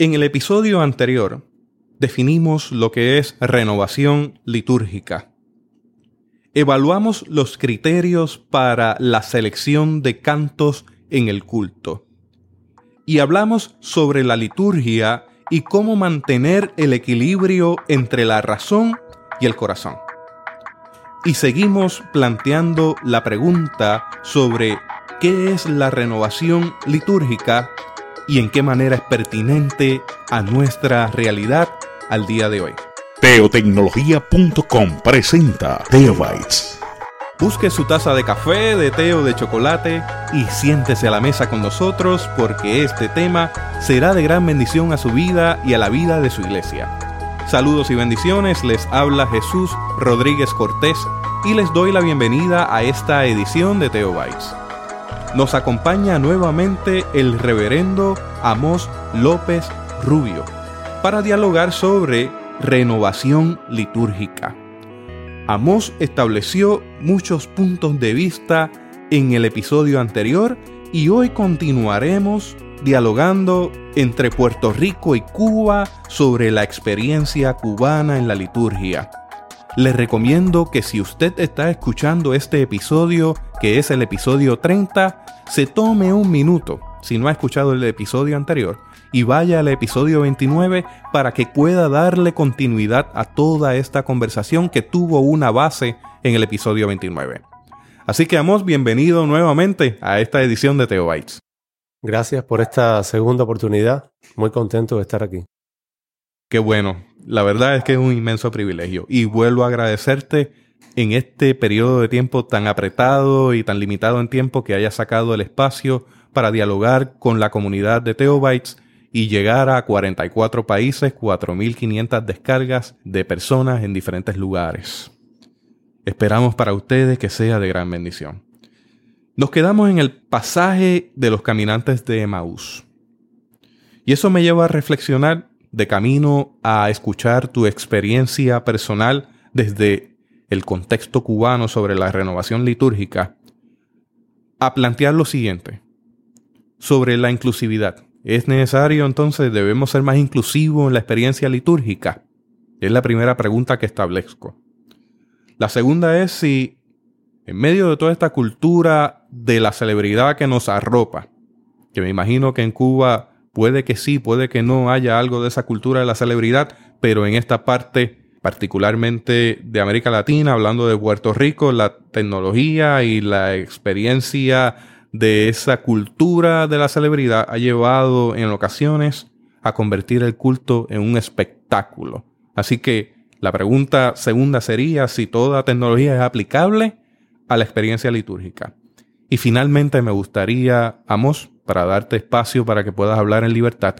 En el episodio anterior definimos lo que es renovación litúrgica. Evaluamos los criterios para la selección de cantos en el culto. Y hablamos sobre la liturgia y cómo mantener el equilibrio entre la razón y el corazón. Y seguimos planteando la pregunta sobre qué es la renovación litúrgica y en qué manera es pertinente a nuestra realidad al día de hoy. Teotecnología.com presenta Teobytes. Busque su taza de café, de té o de chocolate y siéntese a la mesa con nosotros porque este tema será de gran bendición a su vida y a la vida de su iglesia. Saludos y bendiciones, les habla Jesús Rodríguez Cortés y les doy la bienvenida a esta edición de Teobytes nos acompaña nuevamente el reverendo Amos López Rubio para dialogar sobre renovación litúrgica. Amos estableció muchos puntos de vista en el episodio anterior y hoy continuaremos dialogando entre Puerto Rico y Cuba sobre la experiencia cubana en la liturgia. Les recomiendo que si usted está escuchando este episodio, que es el episodio 30, se tome un minuto, si no ha escuchado el episodio anterior, y vaya al episodio 29 para que pueda darle continuidad a toda esta conversación que tuvo una base en el episodio 29. Así que, Amos, bienvenido nuevamente a esta edición de Teobytes. Gracias por esta segunda oportunidad. Muy contento de estar aquí. Qué bueno. La verdad es que es un inmenso privilegio. Y vuelvo a agradecerte en este periodo de tiempo tan apretado y tan limitado en tiempo que hayas sacado el espacio para dialogar con la comunidad de Teobytes y llegar a 44 países, 4.500 descargas de personas en diferentes lugares. Esperamos para ustedes que sea de gran bendición. Nos quedamos en el pasaje de los caminantes de Emaús. Y eso me lleva a reflexionar de camino a escuchar tu experiencia personal desde el contexto cubano sobre la renovación litúrgica, a plantear lo siguiente, sobre la inclusividad. ¿Es necesario entonces, debemos ser más inclusivos en la experiencia litúrgica? Es la primera pregunta que establezco. La segunda es si, en medio de toda esta cultura de la celebridad que nos arropa, que me imagino que en Cuba Puede que sí, puede que no haya algo de esa cultura de la celebridad, pero en esta parte particularmente de América Latina, hablando de Puerto Rico, la tecnología y la experiencia de esa cultura de la celebridad ha llevado en ocasiones a convertir el culto en un espectáculo. Así que la pregunta segunda sería si toda tecnología es aplicable a la experiencia litúrgica. Y finalmente me gustaría, Amos, para darte espacio para que puedas hablar en libertad,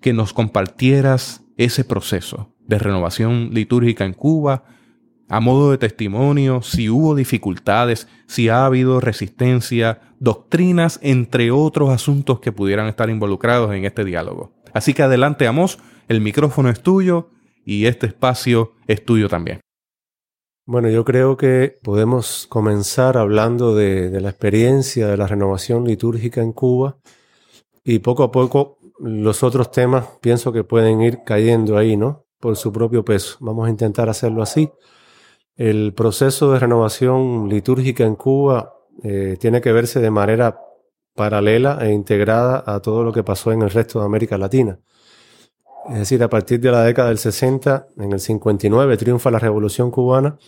que nos compartieras ese proceso de renovación litúrgica en Cuba, a modo de testimonio, si hubo dificultades, si ha habido resistencia, doctrinas, entre otros asuntos que pudieran estar involucrados en este diálogo. Así que adelante, Amos, el micrófono es tuyo y este espacio es tuyo también. Bueno, yo creo que podemos comenzar hablando de, la experiencia de la renovación litúrgica en Cuba y poco a poco los otros temas pienso que pueden ir cayendo ahí, ¿no? Por su propio peso. Vamos a intentar hacerlo así. El proceso de renovación litúrgica en Cuba eh, tiene que verse de manera paralela e integrada a todo lo que pasó en el resto de América Latina. Es decir, a partir de la década del 60, en el 59 triunfa la Revolución cubana.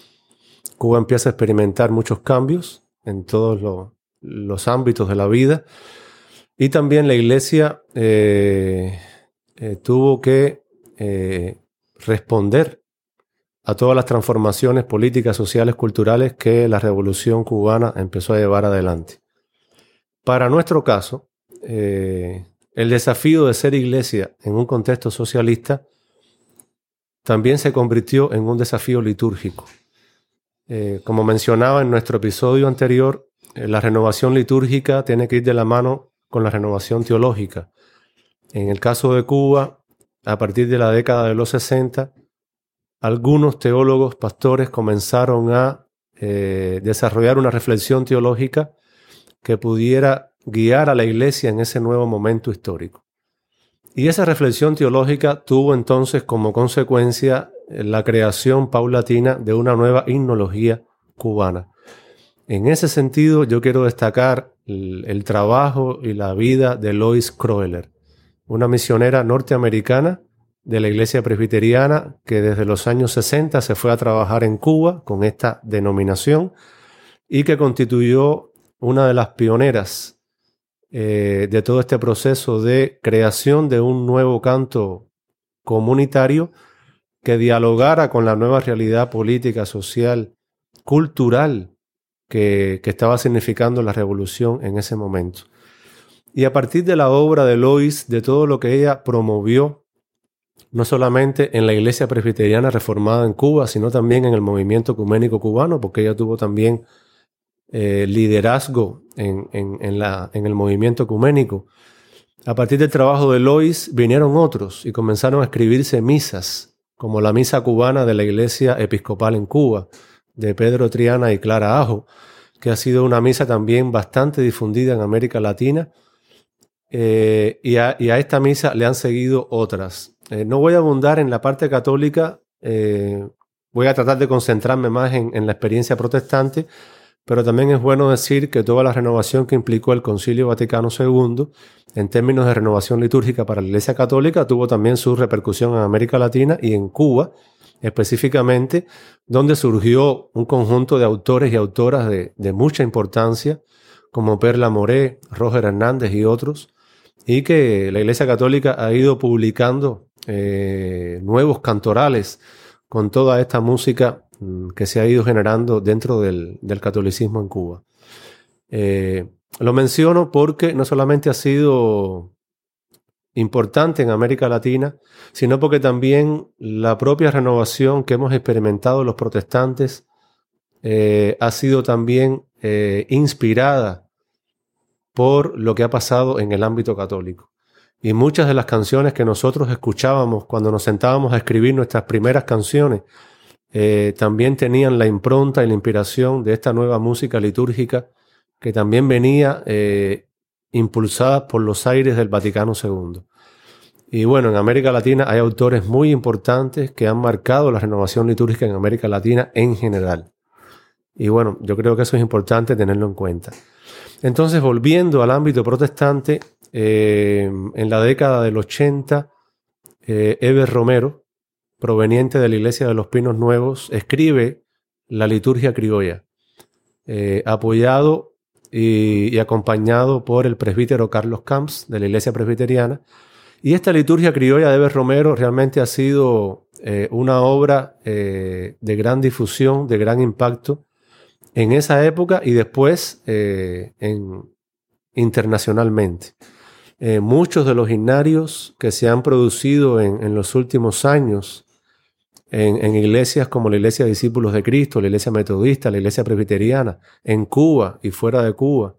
Cuba empieza a experimentar muchos cambios en todos los ámbitos de la vida. Y también la iglesia eh, eh, tuvo que eh, responder a todas las transformaciones políticas, sociales, culturales que la revolución cubana empezó a llevar adelante. Para nuestro caso, el desafío de ser iglesia en un contexto socialista también se convirtió en un desafío litúrgico. Como mencionaba en nuestro episodio anterior, la renovación litúrgica tiene que ir de la mano con la renovación teológica. En el caso de Cuba, a partir de la década de los 60, algunos teólogos, pastores comenzaron a eh, desarrollar una reflexión teológica que pudiera guiar a la iglesia en ese nuevo momento histórico. Y esa reflexión teológica tuvo entonces como consecuencia la creación paulatina de una nueva himnología cubana. En ese sentido, yo quiero destacar el, trabajo y la vida de Lois Kroeller, una misionera norteamericana de la iglesia presbiteriana que desde los años 60 se fue a trabajar en Cuba con esta denominación y que constituyó una de las pioneras eh, de todo este proceso de creación de un nuevo canto comunitario que dialogara con la nueva realidad política, social, cultural que, estaba significando la revolución en ese momento. Y a partir de la obra de Lois, de todo lo que ella promovió, no solamente en la iglesia presbiteriana reformada en Cuba, sino también en el movimiento ecuménico cubano, porque ella tuvo también eh, liderazgo en, en el movimiento ecuménico. A partir del trabajo de Lois vinieron otros y comenzaron a escribirse misas, como la misa cubana de la iglesia episcopal en Cuba, de Pedro Triana y Clara Ajo, que ha sido una misa también bastante difundida en América Latina. Eh, y, a, esta misa le han seguido otras. Eh, no voy a abundar en la parte católica, eh, voy a tratar de concentrarme más en, en, la experiencia protestante, pero también es bueno decir que toda la renovación que implicó el Concilio Vaticano II en términos de renovación litúrgica para la Iglesia Católica tuvo también su repercusión en América Latina y en Cuba, específicamente, donde surgió un conjunto de autores y autoras de, mucha importancia, como Perla Moré, Roger Hernández y otros, y que la Iglesia Católica ha ido publicando eh, nuevos cantorales con toda esta música mm, que se ha ido generando dentro del, catolicismo en Cuba. Eh, lo menciono porque no solamente ha sido importante en América Latina, sino porque también la propia renovación que hemos experimentado los protestantes eh, ha sido también eh, inspirada por lo que ha pasado en el ámbito católico. Y muchas de las canciones que nosotros escuchábamos cuando nos sentábamos a escribir nuestras primeras canciones eh, también tenían la impronta y la inspiración de esta nueva música litúrgica que también venía impulsadas por los aires del Vaticano II. Y bueno, en América Latina hay autores muy importantes que han marcado la renovación litúrgica en América Latina en general. Y bueno, yo creo que eso es importante tenerlo en cuenta. Entonces, volviendo al ámbito protestante, eh, en la década del 80, eh, Eber Romero, proveniente de la Iglesia de los Pinos Nuevos, escribe la liturgia criolla, eh, apoyado y, acompañado por el presbítero Carlos Camps de la Iglesia Presbiteriana. Y esta liturgia criolla de Eber Romero realmente ha sido eh, una obra eh, de gran difusión, de gran impacto en esa época y después eh, internacionalmente. muchos de los himnarios que se han producido en los últimos años en, iglesias como la Iglesia de Discípulos de Cristo, la Iglesia Metodista, la Iglesia Presbiteriana, en Cuba y fuera de Cuba,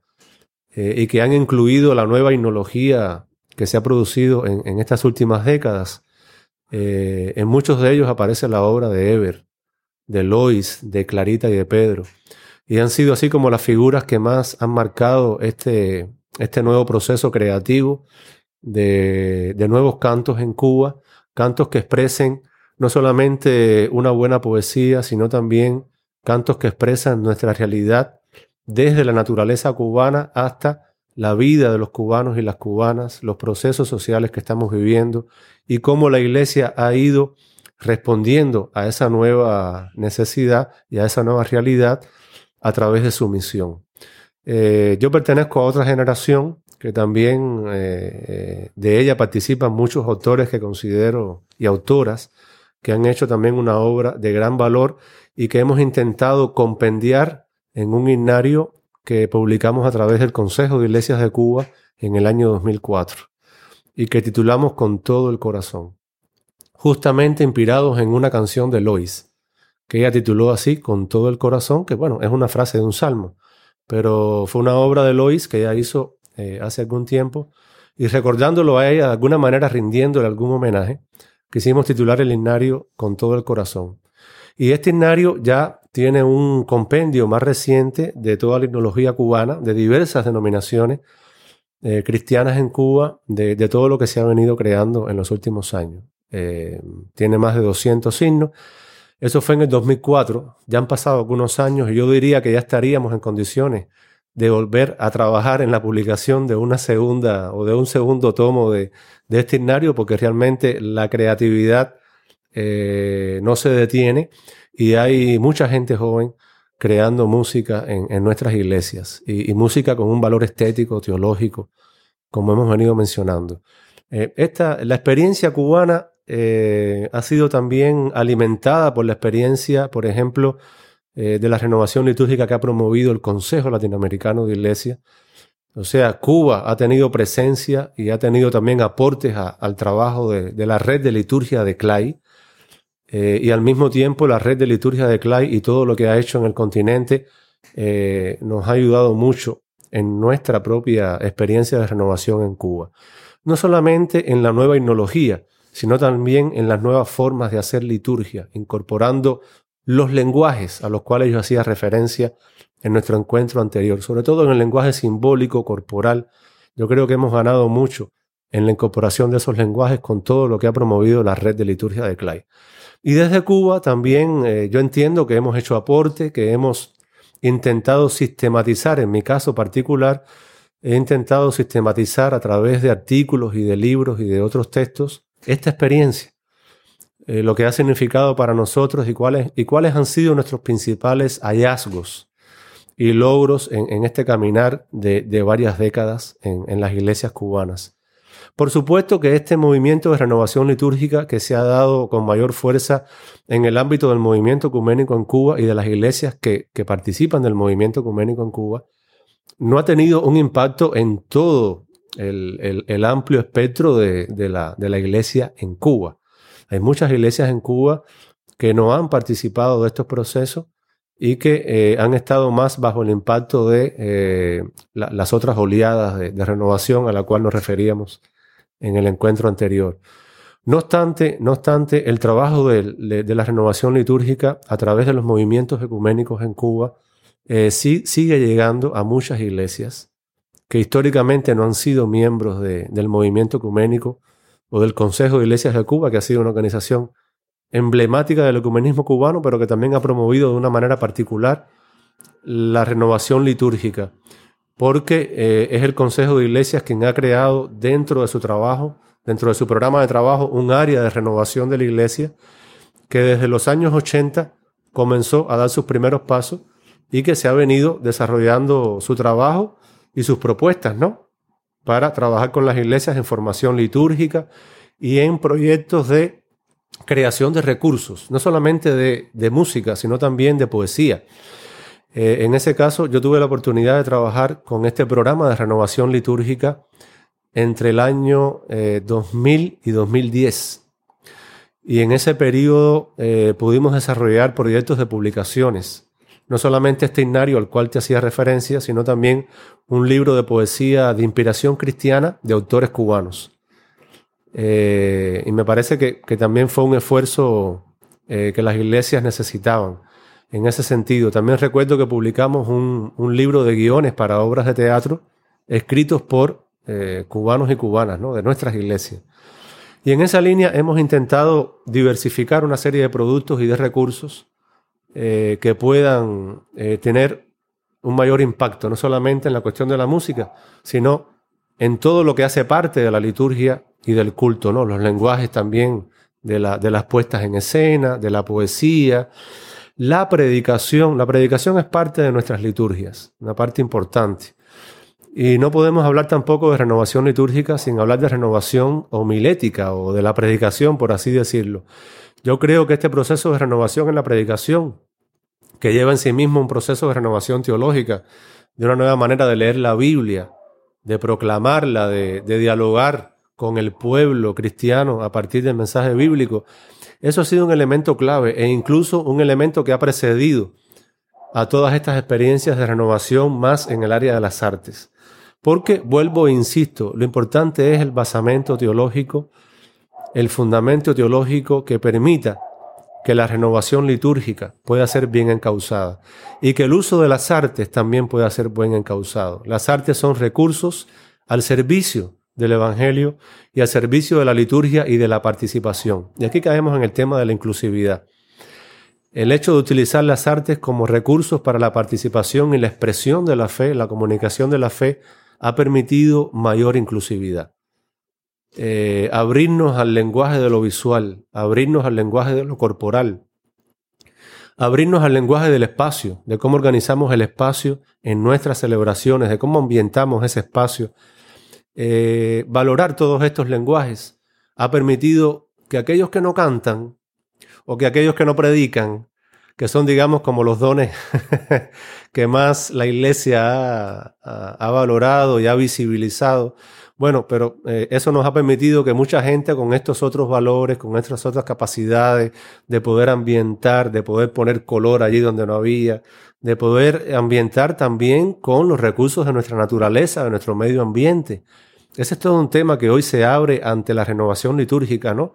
y que han incluido la nueva himnología que se ha producido en, estas últimas décadas. Eh, en muchos de ellos aparece la obra de Eber, de Lois, de Clarita y de Pedro. Y han sido así como las figuras que más han marcado este, este nuevo proceso creativo de, de nuevos cantos en Cuba, cantos que expresen no solamente una buena poesía, sino también cantos que expresan nuestra realidad desde la naturaleza cubana hasta la vida de los cubanos y las cubanas, los procesos sociales que estamos viviendo y cómo la iglesia ha ido respondiendo a esa nueva necesidad y a esa nueva realidad a través de su misión. Eh, yo pertenezco a otra generación que también eh, de ella participan muchos autores que considero y autoras que han hecho también una obra de gran valor y que hemos intentado compendiar en un himnario que publicamos a través del Consejo de Iglesias de Cuba en el año 2004 y que titulamos Con todo el corazón, justamente inspirados en una canción de Lois, que ella tituló así, Con todo el corazón, que bueno, es una frase de un salmo, pero fue una obra de Lois que ella hizo eh, hace algún tiempo y recordándolo a ella de alguna manera rindiéndole algún homenaje, quisimos titular el himnario con todo el corazón. Y este himnario ya tiene un compendio más reciente de toda la himnología cubana, de diversas denominaciones, eh, cristianas en Cuba de, todo lo que se ha venido creando en los últimos años. Eh, tiene más de 200 signos. Eso fue en el 2004. Ya han pasado algunos años y yo diría que ya estaríamos en condiciones de volver a trabajar en la publicación de una segunda o de un segundo tomo de, este himnario porque realmente la creatividad eh, no se detiene y hay mucha gente joven creando música en, nuestras iglesias y, música con un valor estético, teológico, como hemos venido mencionando. Eh, esta, la experiencia cubana eh, ha sido también alimentada por la experiencia, por ejemplo, de la renovación litúrgica que ha promovido el Consejo Latinoamericano de Iglesia. O sea, Cuba ha tenido presencia y ha tenido también aportes al trabajo de, de, la red de liturgia de CLAI, eh, y al mismo tiempo la red de liturgia de Clay y todo lo que ha hecho en el continente eh, nos ha ayudado mucho en nuestra propia experiencia de renovación en Cuba. No solamente en la nueva etnología, sino también en las nuevas formas de hacer liturgia, incorporando los lenguajes a los cuales yo hacía referencia en nuestro encuentro anterior, sobre todo en el lenguaje simbólico, corporal. Yo creo que hemos ganado mucho en la incorporación de esos lenguajes con todo lo que ha promovido la red de liturgia de Clay. Y desde Cuba también eh, yo entiendo que hemos hecho aporte, que hemos intentado sistematizar, en mi caso particular, he intentado sistematizar a través de artículos y de libros y de otros textos esta experiencia, eh, lo que ha significado para nosotros y cuáles, y cuáles han sido nuestros principales hallazgos y logros en, este caminar de, varias décadas en las iglesias cubanas. Por supuesto que este movimiento de renovación litúrgica que se ha dado con mayor fuerza en el ámbito del movimiento ecuménico en Cuba y de las iglesias que, participan del movimiento ecuménico en Cuba, no ha tenido un impacto en todo el, amplio espectro de, la, iglesia en Cuba. Hay muchas iglesias en Cuba que no han participado de estos procesos y que eh, han estado más bajo el impacto de eh, las otras oleadas de, renovación a la cual nos referíamos en el encuentro anterior. No obstante, no obstante el trabajo de, la renovación litúrgica a través de los movimientos ecuménicos en Cuba eh, sí, sigue llegando a muchas iglesias que históricamente no han sido miembros del movimiento ecuménico o del Consejo de Iglesias de Cuba, que ha sido una organización emblemática del ecumenismo cubano, pero que también ha promovido de una manera particular la renovación litúrgica porque eh, es el Consejo de Iglesias quien ha creado dentro de su trabajo, dentro de su programa de trabajo, un área de renovación de la iglesia que desde los años 80 comenzó a dar sus primeros pasos y que se ha venido desarrollando su trabajo y sus propuestas, ¿no? Para trabajar con las iglesias en formación litúrgica y en proyectos de creación de recursos, no solamente de, de música, sino también de poesía. Eh, en ese caso, yo tuve la oportunidad de trabajar con este programa de renovación litúrgica entre el año 2000 eh, y 2010. Y en ese periodo eh, pudimos desarrollar proyectos de publicaciones. No solamente este himnario al cual te hacía referencia, sino también un libro de poesía de inspiración cristiana de autores cubanos. y me parece que, que, también fue un esfuerzo que las iglesias necesitaban en ese sentido. También recuerdo que publicamos un, libro de guiones para obras de teatro escritos por eh, cubanos y cubanas ¿no? de nuestras iglesias. Y en esa línea hemos intentado diversificar una serie de productos y de recursos eh, que puedan eh, tener un mayor impacto, no solamente en la cuestión de la música, sino en todo lo que hace parte de la liturgia y del culto, ¿no? los lenguajes también de las puestas en escena, de la poesía, la predicación, la predicación es parte de nuestras liturgias, una parte importante. Y no podemos hablar tampoco de renovación litúrgica sin hablar de renovación homilética o de la predicación, por así decirlo. Yo creo que este proceso de renovación en la predicación, que lleva en sí mismo un proceso de renovación teológica, de una nueva manera de leer la Biblia, de proclamarla, de, de dialogar con el pueblo cristiano a partir del mensaje bíblico, eso ha sido un elemento clave e incluso un elemento que ha precedido a todas estas experiencias de renovación más en el área de las artes. Porque, vuelvo e insisto, lo importante es el basamento teológico, el fundamento teológico que permita que la renovación litúrgica pueda ser bien encausada y que el uso de las artes también pueda ser bien encausado. Las artes son recursos al servicio del Evangelio y al servicio de la liturgia y de la participación. Y aquí caemos en el tema de la inclusividad. El hecho de utilizar las artes como recursos para la participación y la expresión de la fe, la comunicación de la fe, ha permitido mayor inclusividad. Eh, abrirnos al lenguaje de lo visual, abrirnos al lenguaje de lo corporal, abrirnos al lenguaje del espacio, de cómo organizamos el espacio en nuestras celebraciones, de cómo ambientamos ese espacio. Eh, valorar todos estos lenguajes ha permitido que aquellos que no cantan o que aquellos que no predican, que son digamos como los dones que más la iglesia ha valorado y ha visibilizado, bueno, pero eh, eso nos ha permitido que mucha gente con estos otros valores, con estas otras capacidades de poder ambientar, de poder poner color allí donde no había, de poder ambientar también con los recursos de nuestra naturaleza, de nuestro medio ambiente. Ese es todo un tema que hoy se abre ante la renovación litúrgica, ¿no?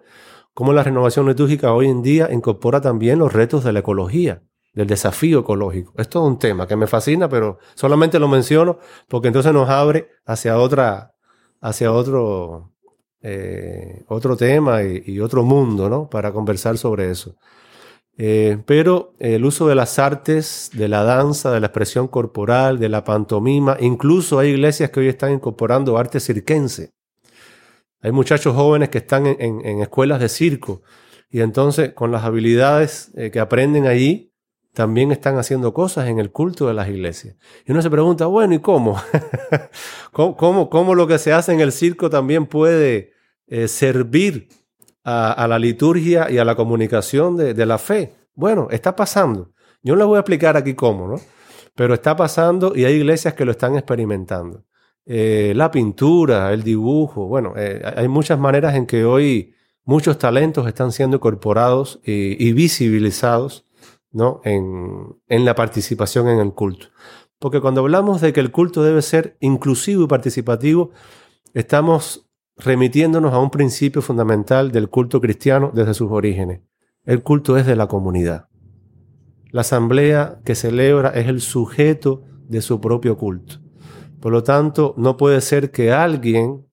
Cómo la renovación litúrgica hoy en día incorpora también los retos de la ecología, del desafío ecológico. Es todo un tema que me fascina, pero solamente lo menciono porque entonces nos abre hacia otra, hacia otro, eh, otro tema y, otro mundo, ¿no? Para conversar sobre eso. Eh, pero el uso de las artes, de la danza, de la expresión corporal, de la pantomima, incluso hay iglesias que hoy están incorporando arte cirquense. Hay muchachos jóvenes que están en, escuelas de circo y entonces con las habilidades eh, que aprenden allí, también están haciendo cosas en el culto de las iglesias. Y uno se pregunta, bueno, ¿y cómo? ¿Cómo, cómo, lo que se hace en el circo también puede eh, servir a, la liturgia y a la comunicación de, la fe? Bueno, está pasando. Yo no les voy a explicar aquí cómo, ¿no? Pero está pasando y hay iglesias que lo están experimentando. Eh, la pintura, el dibujo, bueno, eh, hay muchas maneras en que hoy muchos talentos están siendo incorporados y visibilizados ¿no? En, en, la participación en el culto. Porque cuando hablamos de que el culto debe ser inclusivo y participativo, estamos remitiéndonos a un principio fundamental del culto cristiano desde sus orígenes. El culto es de la comunidad. La asamblea que celebra es el sujeto de su propio culto. Por lo tanto, no puede ser que alguien,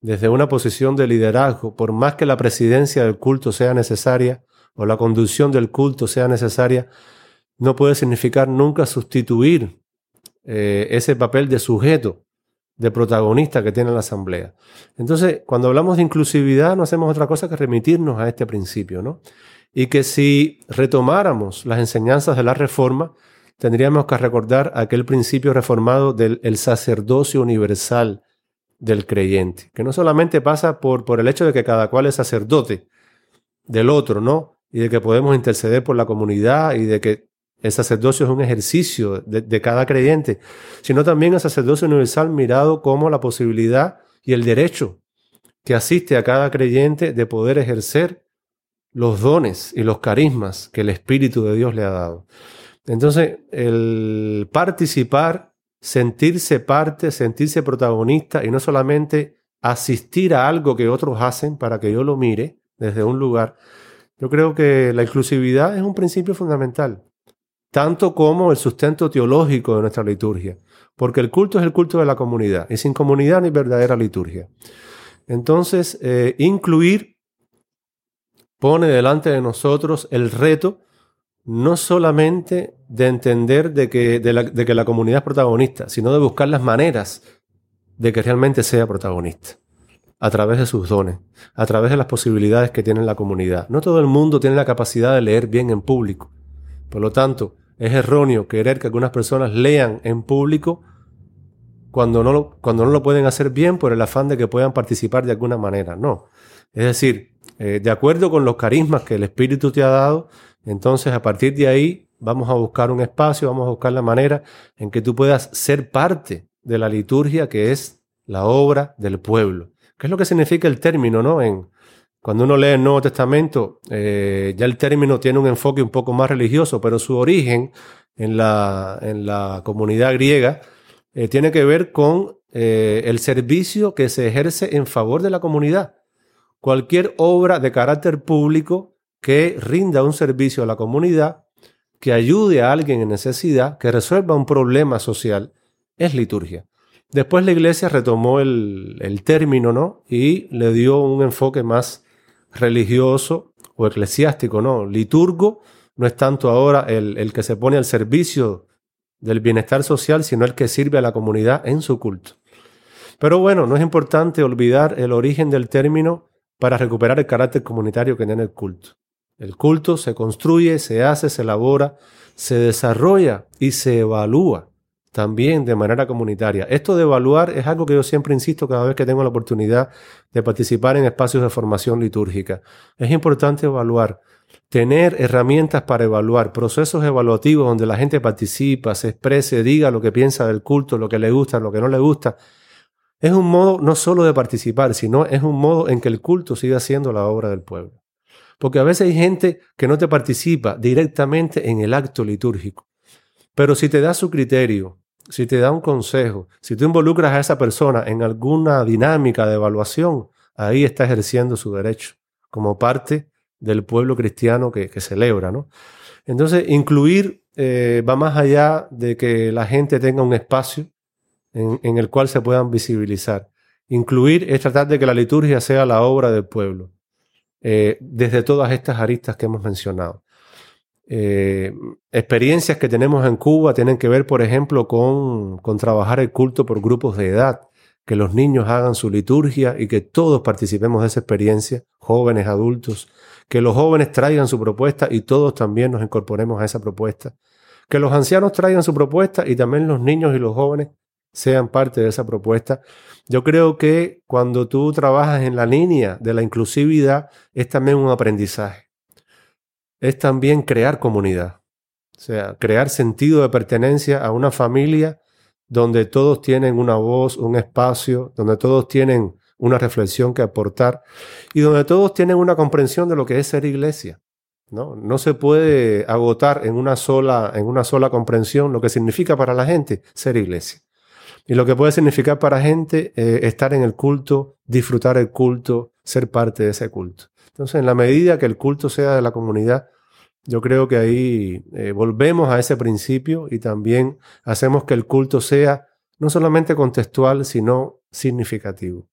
desde una posición de liderazgo, por más que la presidencia del culto sea necesaria, o la conducción del culto sea necesaria, no puede significar nunca sustituir eh, ese papel de sujeto, de protagonista que tiene la asamblea. Entonces, cuando hablamos de inclusividad, no hacemos otra cosa que remitirnos a este principio, ¿no? Y que si retomáramos las enseñanzas de la reforma, tendríamos que recordar aquel principio reformado del sacerdocio universal del creyente, que no solamente pasa por, por el hecho de que cada cual es sacerdote del otro, ¿no? y de que podemos interceder por la comunidad y de que el sacerdocio es un ejercicio de, cada creyente, sino también el sacerdocio universal mirado como la posibilidad y el derecho que asiste a cada creyente de poder ejercer los dones y los carismas que el Espíritu de Dios le ha dado. Entonces, el participar, sentirse parte, sentirse protagonista y no solamente asistir a algo que otros hacen para que yo lo mire desde un lugar, yo creo que la inclusividad es un principio fundamental, tanto como el sustento teológico de nuestra liturgia, porque el culto es el culto de la comunidad, y sin comunidad ni verdadera liturgia. Entonces, eh, incluir pone delante de nosotros el reto no solamente de entender de que, de que la comunidad es protagonista, sino de buscar las maneras de que realmente sea protagonista a través de sus dones, a través de las posibilidades que tiene la comunidad. No todo el mundo tiene la capacidad de leer bien en público. Por lo tanto, es erróneo querer que algunas personas lean en público cuando no, lo, cuando no lo pueden hacer bien por el afán de que puedan participar de alguna manera. No. Es decir, eh, de acuerdo con los carismas que el Espíritu te ha dado, entonces a partir de ahí vamos a buscar un espacio, vamos a buscar la manera en que tú puedas ser parte de la liturgia que es la obra del pueblo. ¿Qué es lo que significa el término, no? En, cuando uno lee el Nuevo Testamento, eh, ya el término tiene un enfoque un poco más religioso, pero su origen en la, en la comunidad griega eh, tiene que ver con eh, el servicio que se ejerce en favor de la comunidad. Cualquier obra de carácter público que rinda un servicio a la comunidad, que ayude a alguien en necesidad, que resuelva un problema social, es liturgia. Después la iglesia retomó el, el término, ¿no? Y le dio un enfoque más religioso o eclesiástico, ¿no? Liturgo no es tanto ahora el, el que se pone al servicio del bienestar social, sino el que sirve a la comunidad en su culto. Pero bueno, no es importante olvidar el origen del término para recuperar el carácter comunitario que tiene el culto. El culto se construye, se hace, se elabora, se desarrolla y se evalúa también de manera comunitaria. Esto de evaluar es algo que yo siempre insisto cada vez que tengo la oportunidad de participar en espacios de formación litúrgica. Es importante evaluar, tener herramientas para evaluar, procesos evaluativos donde la gente participa, se exprese, diga lo que piensa del culto, lo que le gusta, lo que no le gusta. Es un modo no solo de participar, sino es un modo en que el culto siga siendo la obra del pueblo. Porque a veces hay gente que no te participa directamente en el acto litúrgico. Pero si te da su criterio, si te da un consejo, si tú involucras a esa persona en alguna dinámica de evaluación, ahí está ejerciendo su derecho como parte del pueblo cristiano que, celebra, ¿no? Entonces, incluir eh, va más allá de que la gente tenga un espacio en, el cual se puedan visibilizar. Incluir es tratar de que la liturgia sea la obra del pueblo, eh, desde todas estas aristas que hemos mencionado. Eh, experiencias que tenemos en Cuba tienen que ver, por ejemplo, con, con trabajar el culto por grupos de edad, que los niños hagan su liturgia y que todos participemos de esa experiencia, jóvenes, adultos, que los jóvenes traigan su propuesta y todos también nos incorporemos a esa propuesta, que los ancianos traigan su propuesta y también los niños y los jóvenes sean parte de esa propuesta. Yo creo que cuando tú trabajas en la línea de la inclusividad es también un aprendizaje es también crear comunidad. O sea, crear sentido de pertenencia a una familia donde todos tienen una voz, un espacio, donde todos tienen una reflexión que aportar y donde todos tienen una comprensión de lo que es ser iglesia. ¿no? no se puede agotar en una, sola, en una sola comprensión lo que significa para la gente ser iglesia. Y lo que puede significar para gente eh, estar en el culto, disfrutar el culto, ser parte de ese culto. Entonces, en la medida que el culto sea de la comunidad, yo creo que ahí eh, volvemos a ese principio y también hacemos que el culto sea no solamente contextual, sino significativo.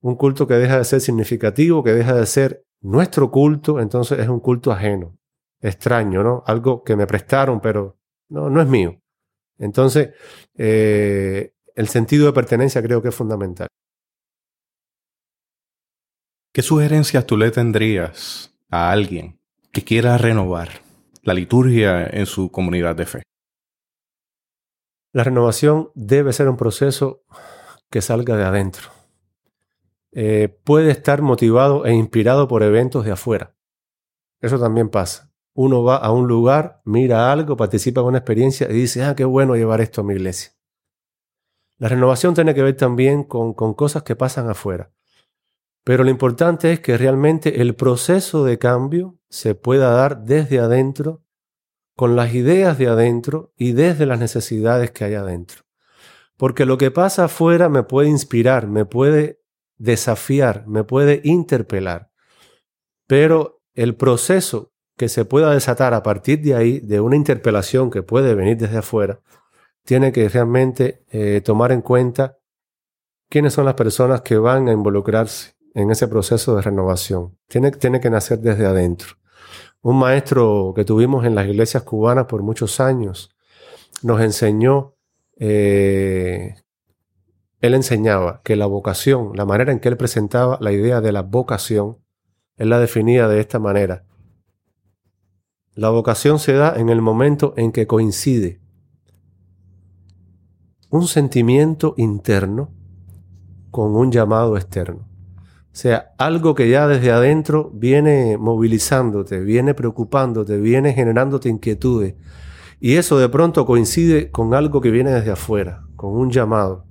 Un culto que deja de ser significativo, que deja de ser nuestro culto, entonces es un culto ajeno, extraño, ¿no? Algo que me prestaron, pero no, no es mío. Entonces, eh, el sentido de pertenencia creo que es fundamental. ¿Qué sugerencias tú le tendrías a alguien que quiera renovar la liturgia en su comunidad de fe? La renovación debe ser un proceso que salga de adentro. Eh, puede estar motivado e inspirado por eventos de afuera. Eso también pasa. Uno va a un lugar, mira algo, participa en una experiencia y dice, ah, qué bueno llevar esto a mi iglesia. La renovación tiene que ver también con, con cosas que pasan afuera. Pero lo importante es que realmente el proceso de cambio se pueda dar desde adentro, con las ideas de adentro y desde las necesidades que hay adentro. Porque lo que pasa afuera me puede inspirar, me puede desafiar, me puede interpelar. Pero el proceso que se pueda desatar a partir de ahí, de una interpelación que puede venir desde afuera, tiene que realmente eh, tomar en cuenta quiénes son las personas que van a involucrarse en ese proceso de renovación. Tiene, tiene que nacer desde adentro. Un maestro que tuvimos en las iglesias cubanas por muchos años nos enseñó, eh, él enseñaba que la vocación, la manera en que él presentaba la idea de la vocación, él la definía de esta manera. La vocación se da en el momento en que coincide un sentimiento interno con un llamado externo. Sea, algo que ya desde adentro viene movilizándote, viene preocupándote, viene generándote inquietudes. Y eso de pronto coincide con algo que viene desde afuera, con un llamado,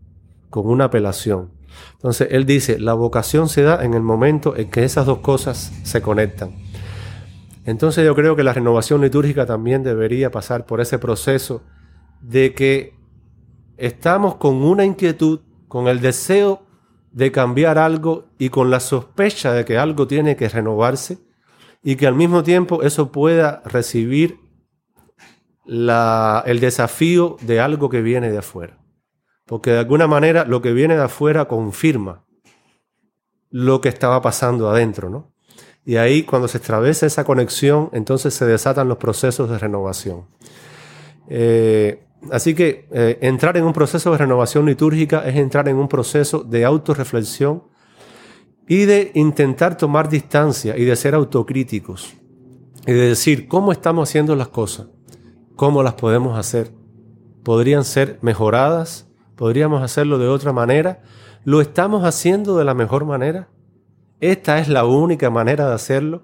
con una apelación. Entonces, él dice, la vocación se da en el momento en que esas dos cosas se conectan. Entonces yo creo que la renovación litúrgica también debería pasar por ese proceso de que estamos con una inquietud, con el deseo de cambiar algo y con la sospecha de que algo tiene que renovarse y que al mismo tiempo eso pueda recibir el desafío de algo que viene de afuera. porque de alguna manera lo que viene de afuera confirma lo que estaba pasando adentro, ¿no? Y ahí cuando se establece esa conexión, entonces se desatan los procesos de renovación. Eh, así que eh, entrar en un proceso de renovación litúrgica es entrar en un proceso de autorreflexión y de intentar tomar distancia y de ser autocríticos y de decir cómo estamos haciendo las cosas, cómo las podemos hacer. Podrían ser mejoradas, podríamos hacerlo de otra manera. ¿Lo estamos haciendo de la mejor manera? Esta es la única manera de hacerlo.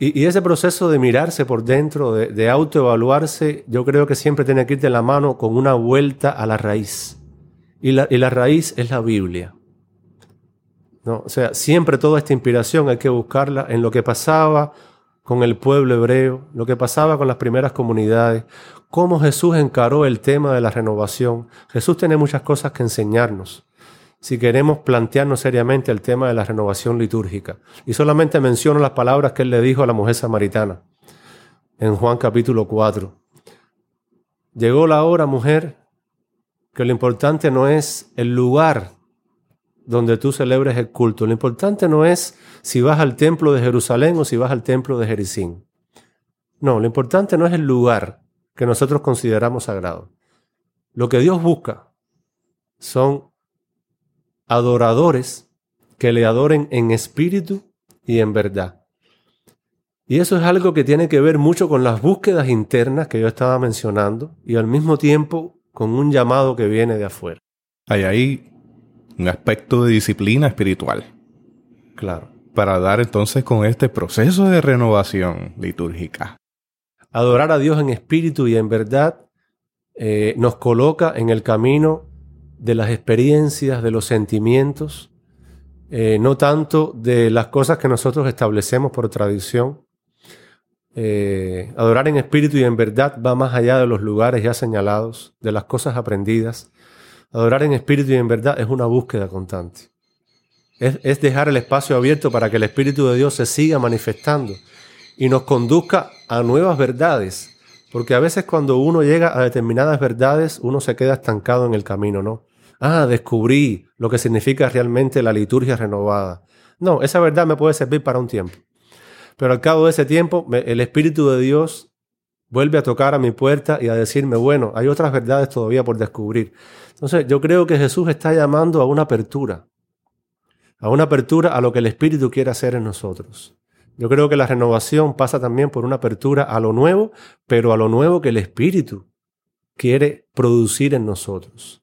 Y, ese proceso de mirarse por dentro, de, autoevaluarse, yo creo que siempre tiene que ir de la mano con una vuelta a la raíz. Y la, y la raíz es la Biblia. ¿no? O sea, siempre toda esta inspiración hay que buscarla en lo que pasaba con el pueblo hebreo, lo que pasaba con las primeras comunidades, cómo Jesús encaró el tema de la renovación. Jesús tiene muchas cosas que enseñarnos si queremos plantearnos seriamente el tema de la renovación litúrgica. Y solamente menciono las palabras que él le dijo a la mujer samaritana en Juan capítulo 4. Llegó la hora, mujer, que lo importante no es el lugar donde tú celebres el culto. Lo importante no es si vas al templo de Jerusalén o si vas al templo de Jericín. No, lo importante no es el lugar que nosotros consideramos sagrado. Lo que Dios busca son adoradores que le adoren en espíritu y en verdad. Y eso es algo que tiene que ver mucho con las búsquedas internas que yo estaba mencionando y al mismo tiempo con un llamado que viene de afuera. Hay ahí un aspecto de disciplina espiritual. Claro. Para dar entonces con este proceso de renovación litúrgica. Adorar a Dios en espíritu y en verdad eh, nos coloca en el camino de las experiencias, de los sentimientos, eh, no tanto de las cosas que nosotros establecemos por tradición. Eh, adorar en espíritu y en verdad va más allá de los lugares ya señalados, de las cosas aprendidas. Adorar en espíritu y en verdad es una búsqueda constante. Es, es dejar el espacio abierto para que el Espíritu de Dios se siga manifestando y nos conduzca a nuevas verdades. Porque a veces cuando uno llega a determinadas verdades, uno se queda estancado en el camino, ¿no? Ah, descubrí lo que significa realmente la liturgia renovada. No, esa verdad me puede servir para un tiempo. Pero al cabo de ese tiempo, el Espíritu de Dios vuelve a tocar a mi puerta y a decirme, bueno, hay otras verdades todavía por descubrir. Entonces, yo creo que Jesús está llamando a una apertura, a una apertura a lo que el Espíritu quiere hacer en nosotros. Yo creo que la renovación pasa también por una apertura a lo nuevo, pero a lo nuevo que el Espíritu quiere producir en nosotros.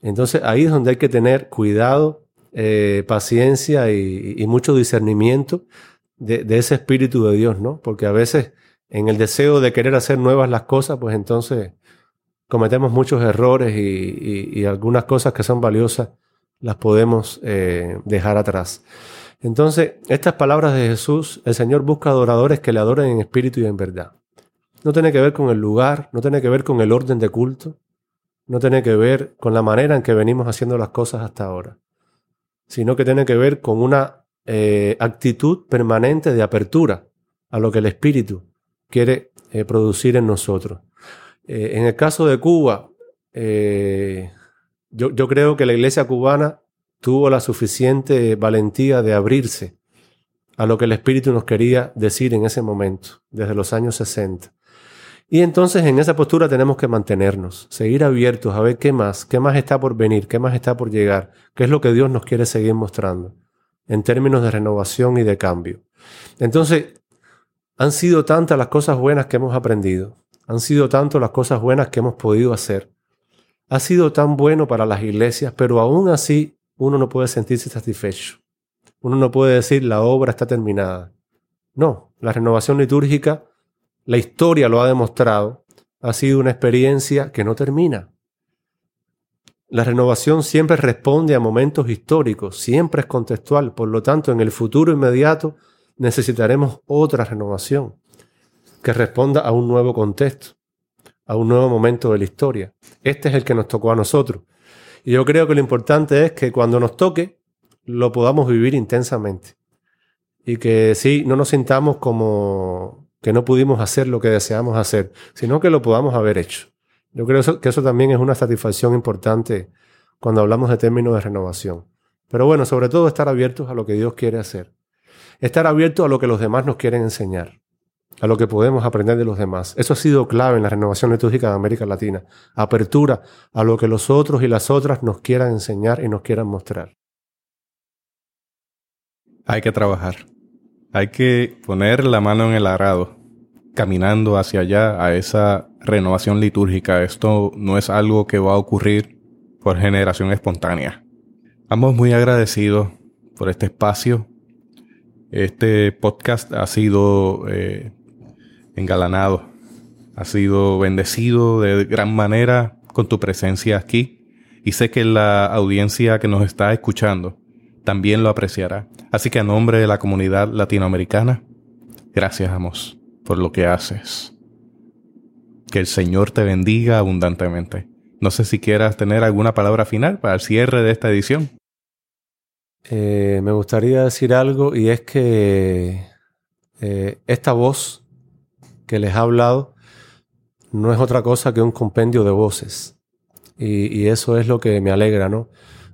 Entonces ahí es donde hay que tener cuidado, eh, paciencia y, mucho discernimiento de, ese espíritu de Dios, ¿no? Porque a veces en el deseo de querer hacer nuevas las cosas, pues entonces cometemos muchos errores y, algunas cosas que son valiosas las podemos eh, dejar atrás. Entonces, estas palabras de Jesús, el Señor busca adoradores que le adoren en espíritu y en verdad. No tiene que ver con el lugar, no tiene que ver con el orden de culto, no tiene que ver con la manera en que venimos haciendo las cosas hasta ahora, sino que tiene que ver con una eh, actitud permanente de apertura a lo que el Espíritu quiere eh, producir en nosotros. Eh, en el caso de Cuba, yo, yo creo que la iglesia cubana tuvo la suficiente valentía de abrirse a lo que el Espíritu nos quería decir en ese momento, desde los años 60. Y entonces en esa postura tenemos que mantenernos, seguir abiertos a ver qué más, qué más está por venir, qué más está por llegar, qué es lo que Dios nos quiere seguir mostrando en términos de renovación y de cambio. Entonces, han sido tantas las cosas buenas que hemos aprendido, han sido tantas las cosas buenas que hemos podido hacer. Ha sido tan bueno para las iglesias, pero aún así uno no puede sentirse satisfecho. Uno no puede decir la obra está terminada. No, la renovación litúrgica la historia lo ha demostrado, ha sido una experiencia que no termina. La renovación siempre responde a momentos históricos, siempre es contextual, por lo tanto en el futuro inmediato necesitaremos otra renovación que responda a un nuevo contexto, a un nuevo momento de la historia. Este es el que nos tocó a nosotros. Y yo creo que lo importante es que cuando nos toque, lo podamos vivir intensamente. Y que sí, no nos sintamos como que no pudimos hacer lo que deseamos hacer, sino que lo podamos haber hecho Yo creo que eso también es una satisfacción importante cuando hablamos de términos de renovación. Pero bueno, sobre todo estar abiertos a lo que Dios quiere hacer. Estar abiertos a lo que los demás nos quieren enseñar, a lo que podemos aprender de los demás. Eso ha sido clave en la renovación litúrgica de América Latina. Apertura a lo que los otros y las otras nos quieran enseñar y nos quieran mostrar. Hay que trabajar. Hay que poner la mano en el arado, caminando hacia allá, a esa renovación litúrgica. Esto no es algo que va a ocurrir por generación espontánea. Estamos muy agradecidos por este espacio. Este podcast ha sido eh, engalanado, ha sido bendecido de gran manera con tu presencia aquí y sé que la audiencia que nos está escuchando también lo apreciará. Así que a nombre de la comunidad latinoamericana, gracias Amos por lo que haces. Que el Señor te bendiga abundantemente. No sé si quieras tener alguna palabra final para el cierre de esta edición. Eh, me gustaría decir algo y es que eh, esta voz que les ha hablado no es otra cosa que un compendio de voces. Y, eso es lo que me alegra, ¿no?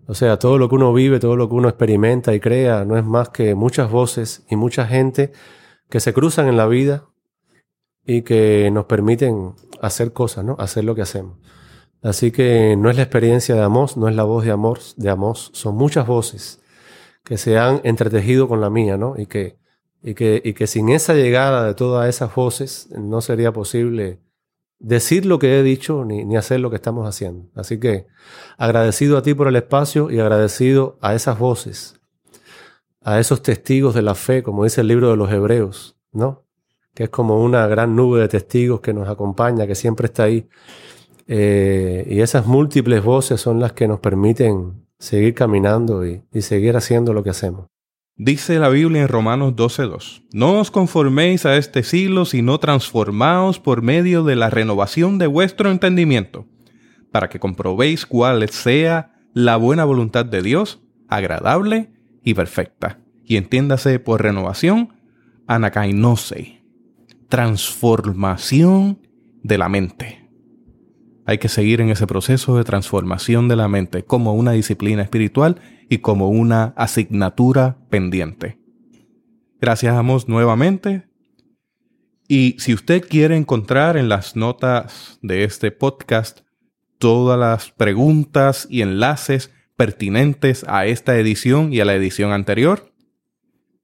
O sea, todo lo que uno vive, todo lo que uno experimenta y crea, no es más que muchas voces y mucha gente que se cruzan en la vida y que nos permiten hacer cosas, ¿no? Hacer lo que hacemos. Así que no es la experiencia de Amos, no es la voz de Amos, de Amos, son muchas voces que se han entretejido con la mía, ¿no? Y que, y que, y que sin esa llegada de todas esas voces no sería posible decir lo que he dicho ni, ni hacer lo que estamos haciendo. Así que agradecido a ti por el espacio y agradecido a esas voces, a esos testigos de la fe, como dice el libro de los Hebreos, ¿no? Que es como una gran nube de testigos que nos acompaña, que siempre está ahí. Eh, y esas múltiples voces son las que nos permiten seguir caminando y, seguir haciendo lo que hacemos. Dice la Biblia en Romanos 12.2, No os conforméis a este siglo, sino transformaos por medio de la renovación de vuestro entendimiento, para que comprobéis cuál sea la buena voluntad de Dios, agradable y perfecta. Y entiéndase por renovación, anakainose, transformación de la mente. Hay que seguir en ese proceso de transformación de la mente como una disciplina espiritual y como una asignatura pendiente. Gracias, Amos, nuevamente. Y si usted quiere encontrar en las notas de este podcast todas las preguntas y enlaces pertinentes a esta edición y a la edición anterior,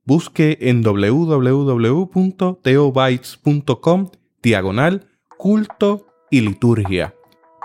busque en www.teobytes.com diagonal culto y liturgia